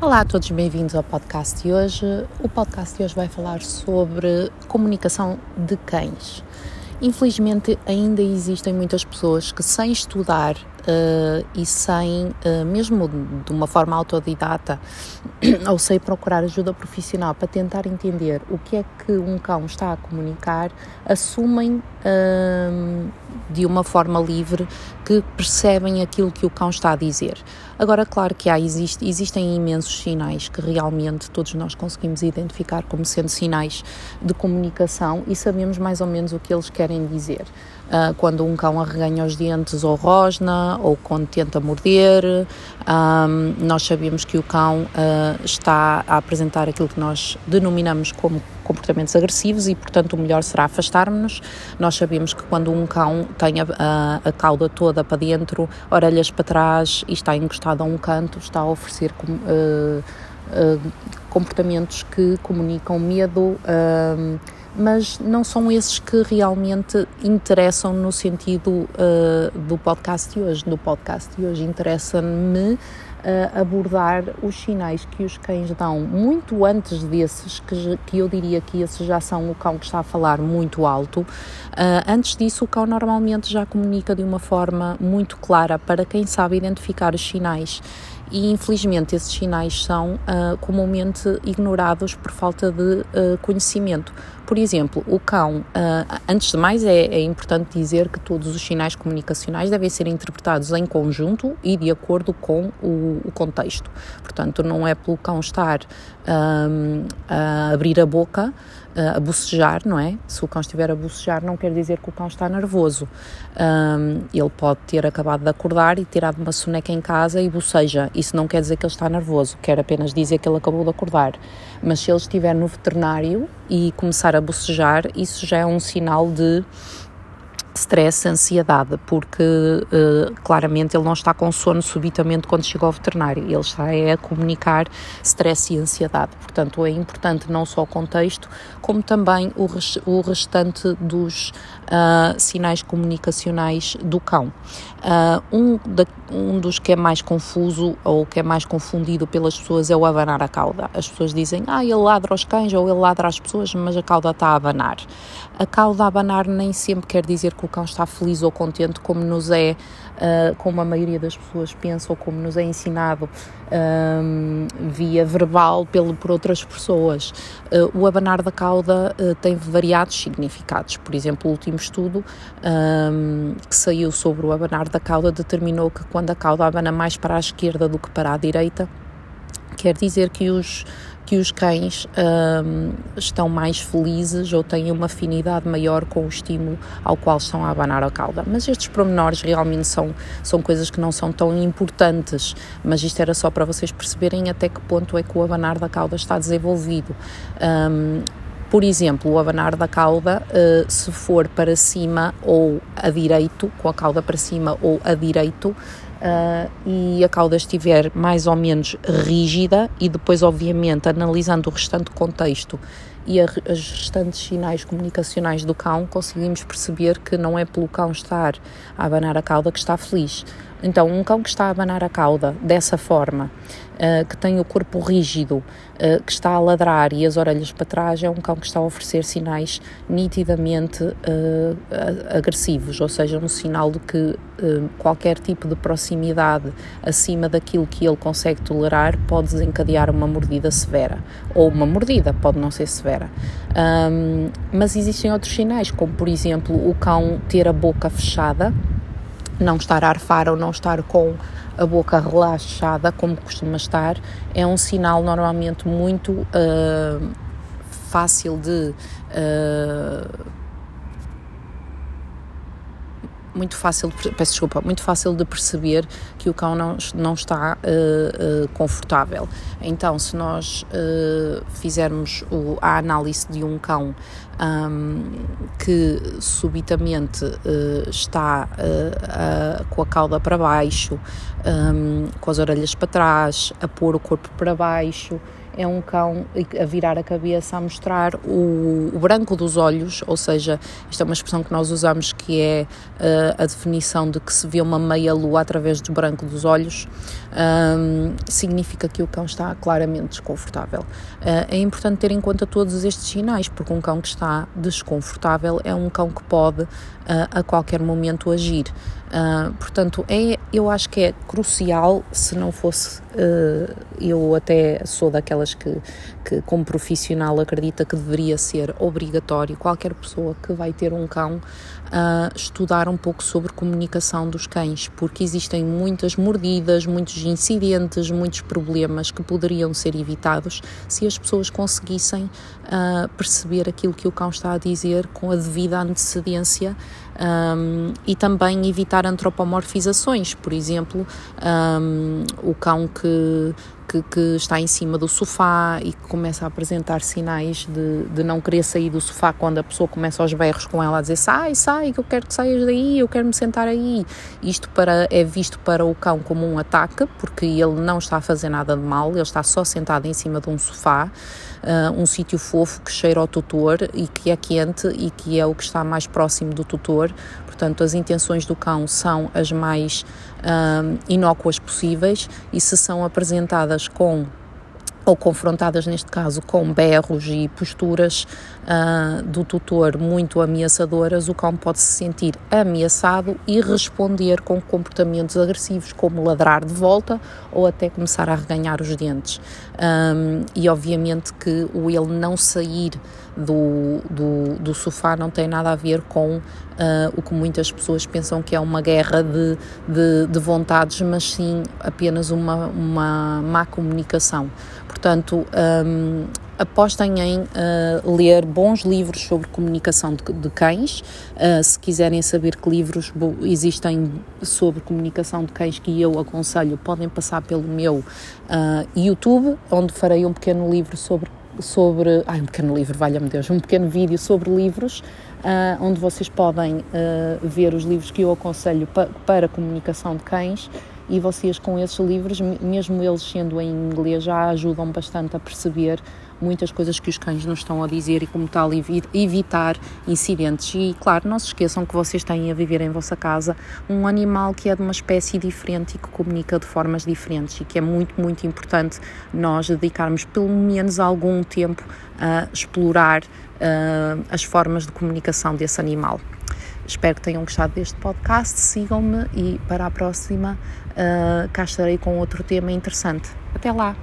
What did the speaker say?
Olá a todos, bem-vindos ao podcast de hoje. O podcast de hoje vai falar sobre comunicação de cães. Infelizmente, ainda existem muitas pessoas que, sem estudar uh, e sem, uh, mesmo de uma forma autodidata, ou sem procurar ajuda profissional para tentar entender o que é que um cão está a comunicar, assumem uh, de uma forma livre que percebem aquilo que o cão está a dizer. Agora, claro que há, existe, existem imensos sinais que realmente todos nós conseguimos identificar como sendo sinais de comunicação e sabemos mais ou menos o que eles querem dizer. Uh, quando um cão arreganha os dentes ou rosna, ou quando tenta morder, um, nós sabemos que o cão uh, está a apresentar aquilo que nós denominamos como comportamentos agressivos e, portanto, o melhor será afastarmos-nos. Nós sabemos que quando um cão tem a, a, a, cauda toda para dentro, orelhas para trás e está encostado a um canto, está a oferecer uh, uh, comportamentos que comunicam medo. Uh, mas não são esses que realmente interessam no sentido uh, do podcast de hoje. No podcast de hoje interessa-me uh, abordar os sinais que os cães dão muito antes desses, que, que eu diria que esses já são o cão que está a falar muito alto. Uh, antes disso, o cão normalmente já comunica de uma forma muito clara para quem sabe identificar os sinais e infelizmente esses sinais são uh, comumente ignorados por falta de uh, conhecimento. Por exemplo, o cão, uh, antes de mais, é, é, importante dizer que todos os sinais comunicacionais devem ser interpretados em conjunto e de acordo com o, o contexto. Portanto, não é pelo cão estar a abrir a boca a bocejar, não é? Se o cão estiver a bocejar, não quer dizer que o cão está nervoso. Um, ele pode ter acabado de acordar e tirado uma soneca em casa e boceja. Isso não quer dizer que ele está nervoso, quer apenas dizer que ele acabou de acordar. Mas se ele estiver no veterinário e começar a bocejar, isso já é um sinal de stress, ansiedade, porque uh, claramente ele não está com sono subitamente quando chega ao veterinário, ele está é, a comunicar stress e ansiedade. Portanto, é importante não só o contexto, como também o, res, o restante dos uh, sinais comunicacionais do cão. Uh, um, da, um dos que é mais confuso ou que é mais confundido pelas pessoas é o abanar a cauda. As pessoas dizem, ah, ele ladra aos cães ou ele ladra às pessoas, mas a cauda está a abanar. A cauda a abanar nem sempre quer dizer que o cão está feliz ou contente, como nos é, uh, como a maioria das pessoas pensa ou como nos é ensinado via verbal pelo, por outras pessoas. Uh, o abanar da cauda uh, tem variados significados. Por exemplo, o último estudo que saiu sobre o abanar da cauda determinou que quando a cauda abana mais para a esquerda do que para a direita, quer dizer que os que os cães um, estão mais felizes ou têm uma afinidade maior com o estímulo ao qual estão a abanar a cauda. Mas estes pormenores realmente são, são coisas que não são tão importantes, mas isto era só para vocês perceberem até que ponto é que o abanar da cauda está desenvolvido. Um, por exemplo, o abanar da cauda, uh, se for para cima ou a direito, com a cauda para cima ou a direito, uh, e a cauda estiver mais ou menos rígida e depois, obviamente, analisando o restante contexto e as restantes sinais comunicacionais do cão, conseguimos perceber que não é pelo cão estar a abanar a cauda que está feliz. Então, um cão que está a abanar a cauda dessa forma, uh, que tem o corpo rígido, uh, que está a ladrar e as orelhas para trás, é um cão que está a oferecer sinais nitidamente uh, agressivos, ou seja, um sinal de que qualquer tipo de proximidade acima daquilo que ele consegue tolerar pode desencadear uma mordida severa. Ou uma mordida, pode não ser severa. Um, mas existem outros sinais, como por exemplo o cão ter a boca fechada não estar a arfar ou não estar com a boca relaxada, como costuma estar, é um sinal normalmente muito uh, fácil de. Uh, muito fácil, peço desculpa, muito fácil de perceber que o cão não, não está uh, uh, confortável. Então, se nós uh, fizermos o, a análise de um cão um, que subitamente está com a cauda para baixo, um, com as orelhas para trás, a pôr o corpo para baixo, é um cão a virar a cabeça, a mostrar o, o branco dos olhos, ou seja, isto é uma expressão que nós usamos que é uh, a definição de que se vê uma meia lua através do branco dos olhos, um, significa que o cão está claramente desconfortável. Uh, é importante ter em conta todos estes sinais, porque um cão que está desconfortável é um cão que pode uh, a qualquer momento agir. Uh, portanto, é, eu acho que é crucial, se não fosse, uh, eu até sou daquelas que, que, como profissional, acredita que deveria ser obrigatório qualquer pessoa que vai ter um cão uh, estudar um pouco sobre comunicação dos cães, porque existem muitas mordidas, muitos incidentes, muitos problemas que poderiam ser evitados se as pessoas conseguissem perceber aquilo que o cão está a dizer com a devida antecedência um, e também evitar antropomorfizações, por exemplo, um, o cão que, que, que, está em cima do sofá e que começa a apresentar sinais de, de não querer sair do sofá quando a pessoa começa aos berros com ela a dizer sai, sai, que eu quero que saias daí, eu quero me sentar aí. Isto para, é visto para o cão como um ataque, porque ele não está a fazer nada de mal, ele está só sentado em cima de um sofá uh, um sítio fofo que cheira ao tutor e que é quente e que é o que está mais próximo do tutor. Portanto, as intenções do cão são as mais uh, inócuas possíveis e se são apresentadas com ou confrontadas neste caso com berros e posturas uh, do tutor muito ameaçadoras, o cão pode se sentir ameaçado e responder com comportamentos agressivos, como ladrar de volta ou até começar a reganhar os dentes. Um, e obviamente que o ele não sair do, do, do sofá não tem nada a ver com uh, o que muitas pessoas pensam que é uma guerra de, de, de vontades, mas sim apenas uma, uma má comunicação. Portanto, um, apostem em uh, ler bons livros sobre comunicação de, de cães. Uh, se quiserem saber que livros existem sobre comunicação de cães que eu aconselho, podem passar pelo meu uh, YouTube, onde farei um pequeno livro sobre sobre, ai, um pequeno livro, valha-me Deus, um pequeno vídeo sobre livros, onde vocês podem ver os livros que eu aconselho pa para comunicação de cães e vocês com esses livros, mesmo eles sendo em inglês, já ajudam bastante a perceber muitas coisas que os cães nos estão a dizer e como tal evitar incidentes. E claro, não se esqueçam que vocês têm a viver em vossa casa um animal que é de uma espécie diferente e que comunica de formas diferentes e que é muito, muito importante nós dedicarmos pelo menos algum tempo a explorar uh, as formas de comunicação desse animal. Espero que tenham gostado deste podcast. Sigam-me e para a próxima uh, cá estarei com outro tema interessante. Até lá!